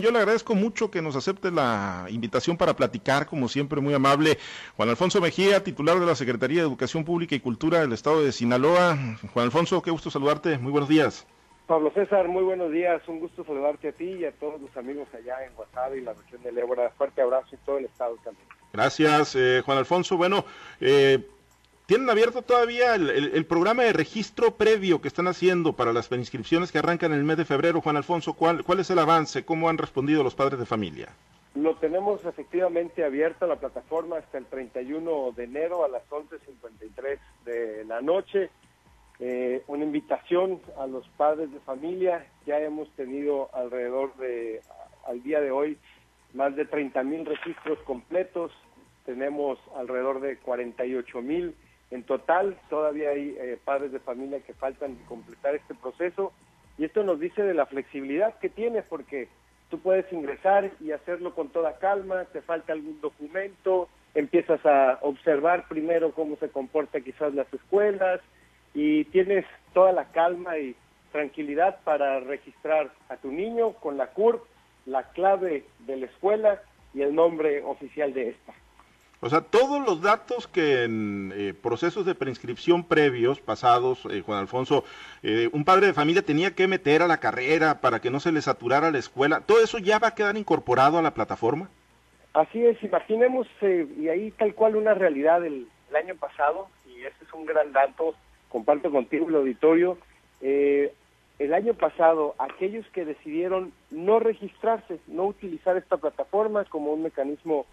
Yo le agradezco mucho que nos acepte la invitación para platicar, como siempre, muy amable. Juan Alfonso Mejía, titular de la Secretaría de Educación Pública y Cultura del Estado de Sinaloa. Juan Alfonso, qué gusto saludarte. Muy buenos días. Pablo César, muy buenos días. Un gusto saludarte a ti y a todos los amigos allá en Guasave y la región de Ébora. Fuerte abrazo y todo el Estado también. Gracias, eh, Juan Alfonso. Bueno, eh, ¿Tienen abierto todavía el, programa de registro previo que están haciendo para las inscripciones que arrancan en el mes de febrero, Juan Alfonso? ¿Cuál, ¿Cuál es el avance? ¿Cómo han respondido los padres de familia? Lo tenemos efectivamente abierto la plataforma hasta el 31 de enero a las 11.53 de la noche. Eh, una invitación a los padres de familia. Ya hemos tenido alrededor de, al día de hoy, más de 30 mil registros completos. Tenemos alrededor de 48 mil en total, todavía hay eh, padres de familia que faltan completar este proceso y esto nos dice de la flexibilidad que tienes porque tú puedes ingresar y hacerlo con toda calma, te falta algún documento, empiezas a observar primero cómo se comporta quizás las escuelas y tienes toda la calma y tranquilidad para registrar a tu niño con la CURP, la clave de la escuela y el nombre oficial de esta. O sea, todos los datos que en eh, procesos de preinscripción previos, pasados, eh, Juan Alfonso, eh, un padre de familia tenía que meter a la carrera para que no se le saturara la escuela, ¿todo eso ya va a quedar incorporado a la plataforma? Así es, imaginemos, y ahí tal cual una realidad del, año pasado, y ese es un gran dato, comparto contigo el auditorio, el año pasado aquellos que decidieron no registrarse, no utilizar esta plataforma como un mecanismo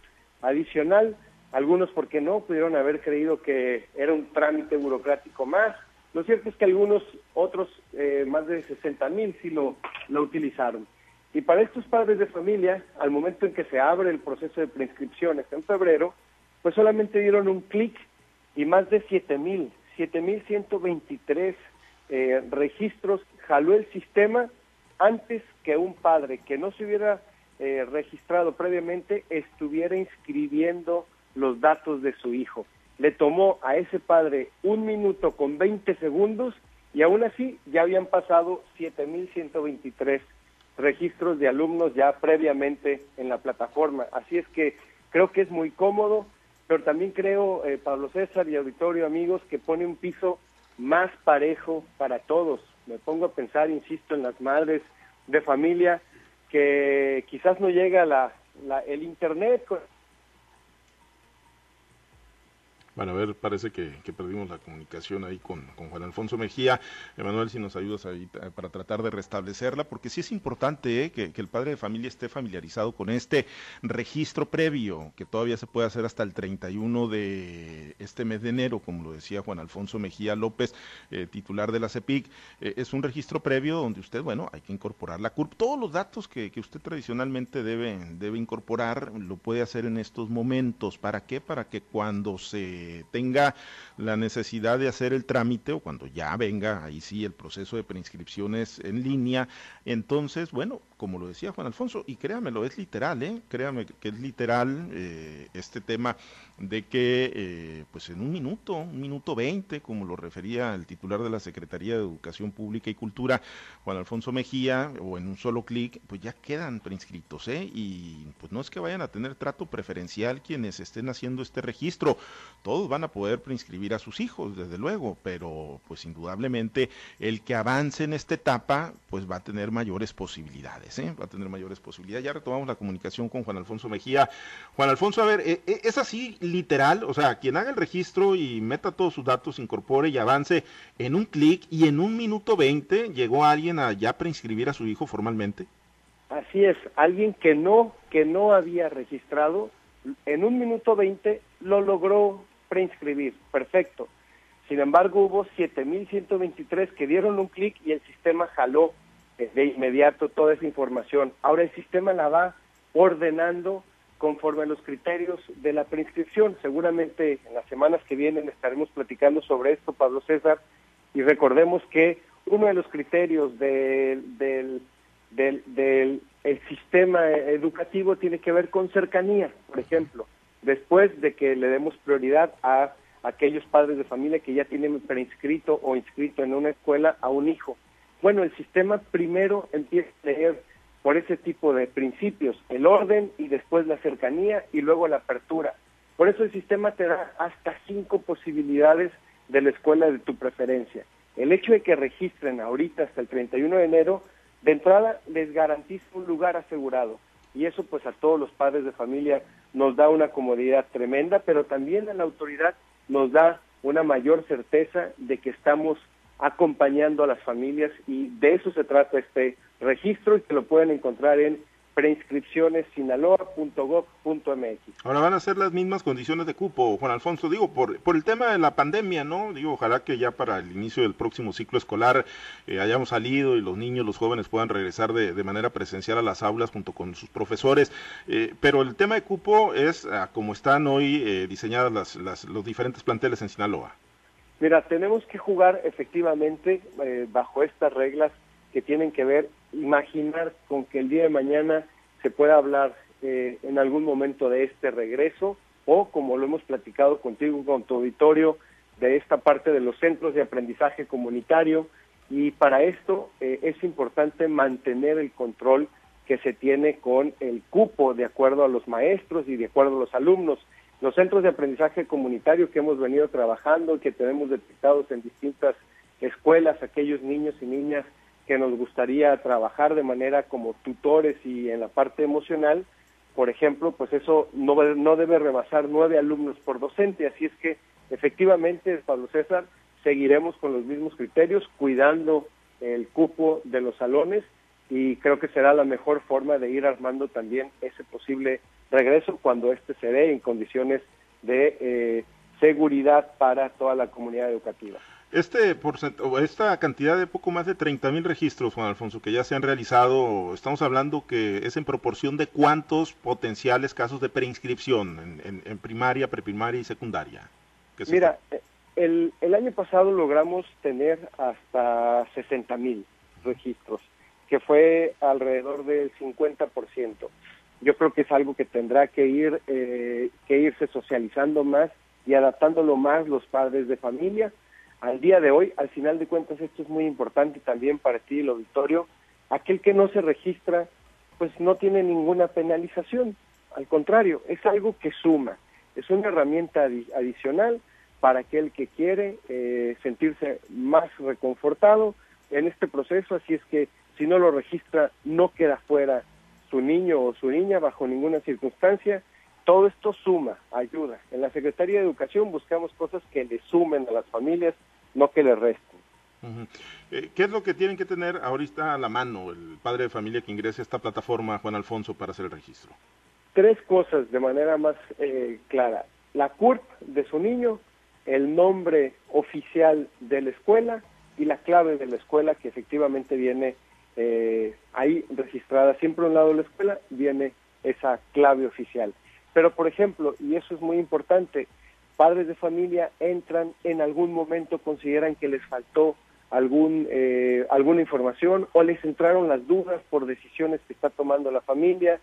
adicional, algunos porque no pudieron haber creído que era un trámite burocrático más. Lo cierto es que algunos otros, eh, más de 60 mil, sí lo, lo utilizaron. Y para estos padres de familia, al momento en que se abre el proceso de preinscripciones en febrero, pues solamente dieron un clic y más de 7 mil, 7 mil 123 eh, registros jaló el sistema antes que un padre que no se hubiera eh, registrado previamente estuviera inscribiendo los datos de su hijo. Le tomó a ese padre un minuto con 20 segundos y aún así ya habían pasado 7.123 registros de alumnos ya previamente en la plataforma. Así es que creo que es muy cómodo, pero también creo, eh, Pablo César y auditorio amigos, que pone un piso más parejo para todos. Me pongo a pensar, insisto, en las madres de familia que quizás no llega la, el Internet bueno, a ver, parece que, perdimos la comunicación ahí con, Juan Alfonso Mejía. Emanuel, si nos ayudas ahí para tratar de restablecerla, porque sí es importante eh, que, el padre de familia esté familiarizado con este registro previo, que todavía se puede hacer hasta el 31 de este mes de enero, como lo decía Juan Alfonso Mejía López, eh, titular de la CEPIC. Eh, es un registro previo donde usted, bueno, hay que incorporar la CURP. Todos los datos que, que usted tradicionalmente debe, debe incorporar, lo puede hacer en estos momentos. ¿Para qué? Para que cuando se tenga la necesidad de hacer el trámite o cuando ya venga ahí sí el proceso de preinscripciones en línea, entonces, bueno, como lo decía Juan Alfonso, y créamelo, es literal, ¿eh? créame que es literal eh, este tema de que eh, pues en un minuto, un minuto veinte, como lo refería el titular de la Secretaría de Educación Pública y Cultura, Juan Alfonso Mejía, o en un solo clic, pues ya quedan preinscritos, ¿eh? y pues no es que vayan a tener trato preferencial quienes estén haciendo este registro, todos van a poder preinscribir a sus hijos, desde luego, pero pues indudablemente el que avance en esta etapa, pues va a tener mayores posibilidades, ¿eh? va a tener mayores posibilidades. Ya retomamos la comunicación con Juan Alfonso Mejía. Juan Alfonso, a ver, ¿e, e, ¿es así literal? O sea, quien haga el registro y meta todos sus datos, incorpore y avance en un clic y en un minuto veinte llegó alguien a ya preinscribir a su hijo formalmente. Así es, alguien que no, que no había registrado, en un minuto veinte lo logró preinscribir, perfecto. Sin embargo, hubo 7.123 que dieron un clic y el sistema jaló de inmediato toda esa información. Ahora el sistema la va ordenando conforme a los criterios de la preinscripción. Seguramente en las semanas que vienen estaremos platicando sobre esto, Pablo César, y recordemos que uno de los criterios del, del, del, el sistema educativo tiene que ver con cercanía, por ejemplo, después de que le demos prioridad a aquellos padres de familia que ya tienen preinscrito o inscrito en una escuela a un hijo. Bueno, el sistema primero empieza a leer por ese tipo de principios, el orden y después la cercanía y luego la apertura. Por eso el sistema te da hasta cinco posibilidades de la escuela de tu preferencia. El hecho de que registren ahorita hasta el 31 de enero, de entrada les garantiza un lugar asegurado. Y eso pues a todos los padres de familia nos da una comodidad tremenda, pero también a la autoridad nos da una mayor certeza de que estamos acompañando a las familias y de eso se trata este registro y que lo pueden encontrar en preinscripcionessinaloa.gov.mx. Ahora van a ser las mismas condiciones de cupo, Juan Alfonso, digo, por, por el tema de la pandemia, ¿no? Digo, ojalá que ya para el inicio del próximo ciclo escolar eh, hayamos salido y los niños, los jóvenes puedan regresar de, de manera presencial a las aulas junto con sus profesores, eh, pero el tema de cupo es ah, como están hoy eh, diseñadas las, las, los diferentes planteles en Sinaloa. Mira, tenemos que jugar efectivamente bajo estas reglas que tienen que ver, imaginar con que el día de mañana se pueda hablar eh, en algún momento de este regreso o, como lo hemos platicado contigo, con tu auditorio, de esta parte de los centros de aprendizaje comunitario. Y para esto eh, es importante mantener el control que se tiene con el cupo de acuerdo a los maestros y de acuerdo a los alumnos. Los centros de aprendizaje comunitario que hemos venido trabajando, que tenemos detectados en distintas escuelas, aquellos niños y niñas que nos gustaría trabajar de manera como tutores y en la parte emocional, por ejemplo, pues eso no, no debe rebasar nueve alumnos por docente, así es que efectivamente, Pablo César, seguiremos con los mismos criterios, cuidando el cupo de los salones y creo que será la mejor forma de ir armando también ese posible regreso cuando éste se dé en condiciones de eh, seguridad para toda la comunidad educativa. Este esta cantidad de poco más de 30 mil registros, Juan Alfonso, que ya se han realizado, estamos hablando que es en proporción de cuántos potenciales casos de preinscripción en, en, primaria, preprimaria y secundaria. Mira, el, el, año pasado logramos tener hasta 60 mil registros, que fue alrededor del 50%. Yo creo que es algo que tendrá que ir eh, que irse socializando más y adaptándolo más los padres de familia. Al día de hoy, al final de cuentas, esto es muy importante también para ti, el auditorio, aquel que no se registra, pues no tiene ninguna penalización, al contrario, es algo que suma, es una herramienta adicional para aquel que quiere eh, sentirse más reconfortado en este proceso, así es que si no lo registra, no queda fuera su niño o su niña bajo ninguna circunstancia, todo esto suma, ayuda. En la Secretaría de Educación buscamos cosas que le sumen a las familias, no que le resten. Eh, ¿Qué es lo que tienen que tener ahorita a la mano el padre de familia que ingrese a esta plataforma, Juan Alfonso, para hacer el registro? Tres cosas de manera más eh, clara. La CURP de su niño, el nombre oficial de la escuela y la clave de la escuela que efectivamente viene eh, ahí registrada. Siempre a un lado de la escuela viene esa clave oficial. Pero, por ejemplo, y eso es muy importante, padres de familia entran en algún momento, consideran que les faltó algún, eh, alguna información o les entraron las dudas por decisiones que está tomando la familia.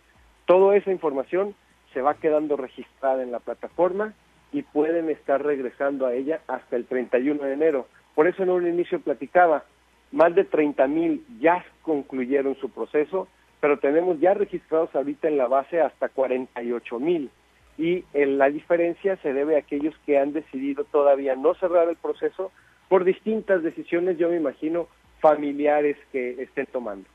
Toda esa información se va quedando registrada en la plataforma y pueden estar regresando a ella hasta el 31 de enero. Por eso en un inicio platicaba, más de 30 mil ya concluyeron su proceso, pero tenemos ya registrados ahorita en la base hasta 48 mil. Y en la diferencia se debe a aquellos que han decidido todavía no cerrar el proceso por distintas decisiones, yo me imagino, familiares que estén tomando.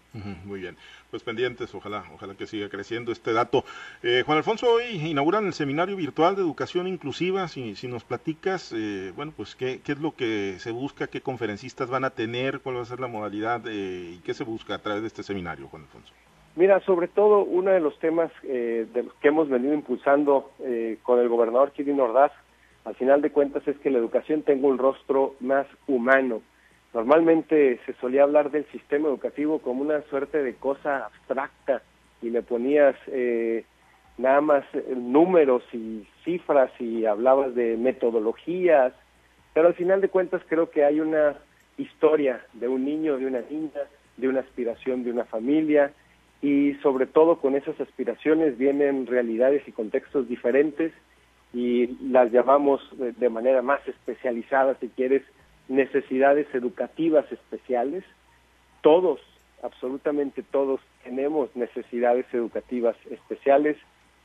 Muy bien, pues pendientes, ojalá, ojalá que siga creciendo este dato. Eh, Juan Alfonso, hoy inauguran el seminario virtual de educación inclusiva. Si, si nos platicas, eh, bueno, pues ¿qué, qué es lo que se busca, qué conferencistas van a tener, cuál va a ser la modalidad eh, y qué se busca a través de este seminario, Juan Alfonso. Mira, sobre todo uno de los temas eh, de los que hemos venido impulsando eh, con el gobernador Kirin Ordaz, al final de cuentas, es que la educación tenga un rostro más humano. Normalmente se solía hablar del sistema educativo como una suerte de cosa abstracta y le ponías eh, nada más números y cifras y hablabas de metodologías, pero al final de cuentas creo que hay una historia de un niño, de una niña, de una aspiración de una familia, y sobre todo con esas aspiraciones vienen realidades y contextos diferentes y las llamamos de manera más especializada, si quieres, necesidades educativas especiales. Todos absolutamente todos tenemos necesidades educativas especiales,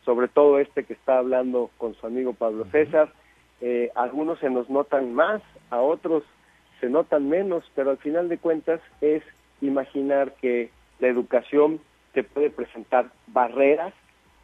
sobre todo este que está hablando con su amigo Pablo César. Eh, algunos se nos notan más, a otros se notan menos, pero al final de cuentas es imaginar que la educación te puede presentar barreras,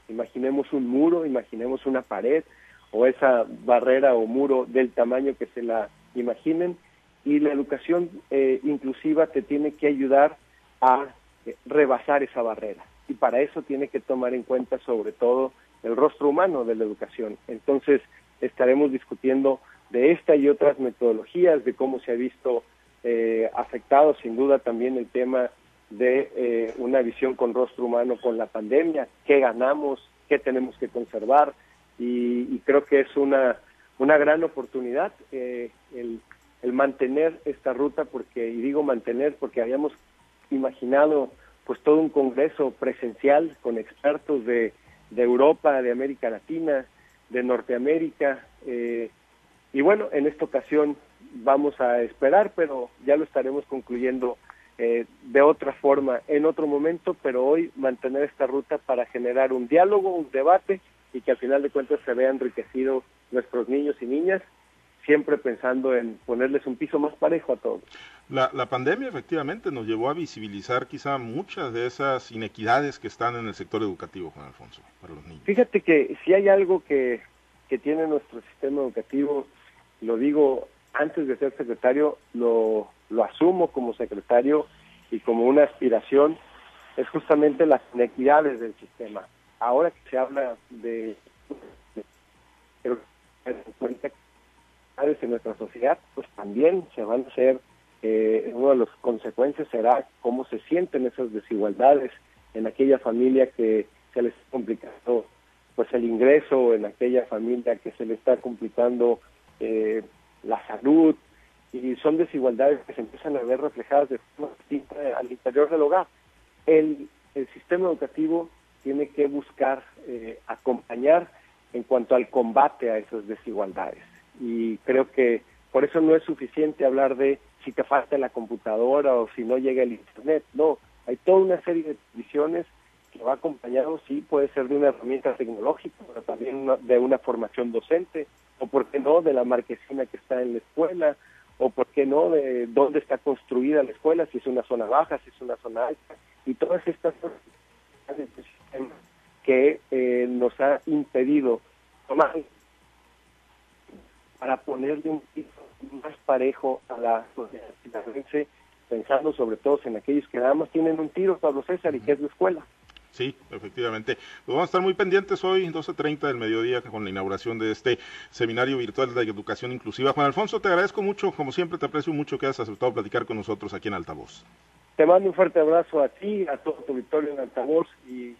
imaginemos un muro, imaginemos una pared o esa barrera o muro del tamaño que se la imaginen y la educación eh, inclusiva te tiene que ayudar a eh, rebasar esa barrera y para eso tiene que tomar en cuenta sobre todo el rostro humano de la educación. Entonces estaremos discutiendo de esta y otras metodologías, de cómo se ha visto eh, afectado sin duda también el tema de eh, una visión con rostro humano con la pandemia, qué ganamos, qué tenemos que conservar y, creo que es una, una gran oportunidad eh, el, el, mantener esta ruta porque, y digo mantener porque habíamos imaginado pues todo un congreso presencial con expertos de, de Europa, de América Latina, de Norteamérica, eh, y bueno, en esta ocasión vamos a esperar, pero ya lo estaremos concluyendo eh, de otra forma en otro momento, pero hoy mantener esta ruta para generar un diálogo, un debate y que al final de cuentas se vea enriquecido nuestros niños y niñas, siempre pensando en ponerles un piso más parejo a todos. La, la pandemia efectivamente nos llevó a visibilizar quizá muchas de esas inequidades que están en el sector educativo, Juan Alfonso, para los niños. Fíjate que si hay algo que, que tiene nuestro sistema educativo lo digo antes de ser secretario, lo, lo asumo como secretario y como una aspiración, es justamente las inequidades del sistema. Ahora que se habla de, en nuestra sociedad, pues también se van a hacer, eh, una de las consecuencias será cómo se sienten esas desigualdades en aquella familia que se les está complicando pues el ingreso, en aquella familia que se le está complicando eh, la salud, y son desigualdades que se empiezan a ver reflejadas de forma distinta al interior del hogar. El, el sistema educativo tiene que buscar eh, acompañar en cuanto al combate a esas desigualdades. Y creo que por eso no es suficiente hablar de si te falta la computadora o si no llega el Internet. No, hay toda una serie de visiones que va acompañado, sí, puede ser de una herramienta tecnológica, pero también de una formación docente, o por qué no de la marquesina que está en la escuela, o por qué no de dónde está construida la escuela, si es una zona baja, si es una zona alta, y todas estas cosas que eh, nos ha impedido tomar para ponerle un piso más parejo a la sociedad pensando sobre todo en aquellos que nada más tienen un tiro, Pablo César, y que es la escuela. Sí, efectivamente. Pues vamos a estar muy pendientes hoy, 12.30 del mediodía, con la inauguración de este seminario virtual de educación inclusiva. Juan Alfonso, te agradezco mucho, como siempre, te aprecio mucho que hayas aceptado platicar con nosotros aquí en Altavoz. Te mando un fuerte abrazo a ti, a todo tu Victoria en Altavoz y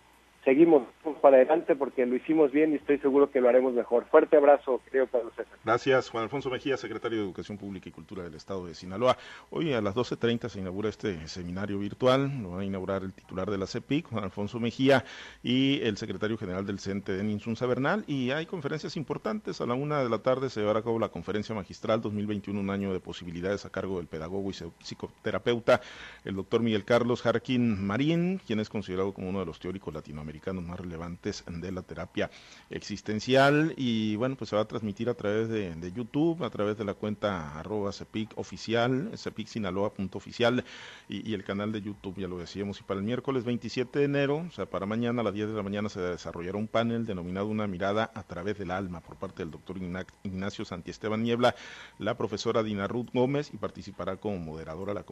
seguimos para adelante porque lo hicimos bien y estoy seguro que lo haremos mejor. Fuerte abrazo, querido Pedro César. Gracias, Juan Alfonso Mejía, secretario de Educación Pública y Cultura del Estado de Sinaloa. Hoy a las 12.30 se inaugura este seminario virtual, lo va a inaugurar el titular de la CEPIC, Juan Alfonso Mejía, y el secretario general del CENTE, Denis Unza Bernal, y hay conferencias importantes. A la una de la tarde se llevará a cabo la conferencia magistral 2021, un año de posibilidades a cargo del pedagogo y psicoterapeuta, el doctor Miguel Carlos Jarquín Marín, quien es considerado como uno de los teóricos latinoamericanos más relevantes de la terapia existencial y bueno, pues se va a transmitir a través de, YouTube, a través de la cuenta arroba CEPIC oficial, cepicsinaloa.oficial y, el canal de YouTube, ya lo decíamos, y para el miércoles 27 de enero, o sea, para mañana a las 10 de la mañana se desarrollará un panel denominado Una mirada a través del alma por parte del doctor Ignacio Santiesteban Niebla, la profesora Dina Ruth Gómez y participará como moderadora la,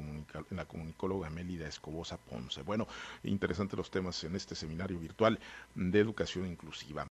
la comunicóloga Mélida Escobosa Ponce. Bueno, interesantes los temas en este seminario virtual de educación inclusiva.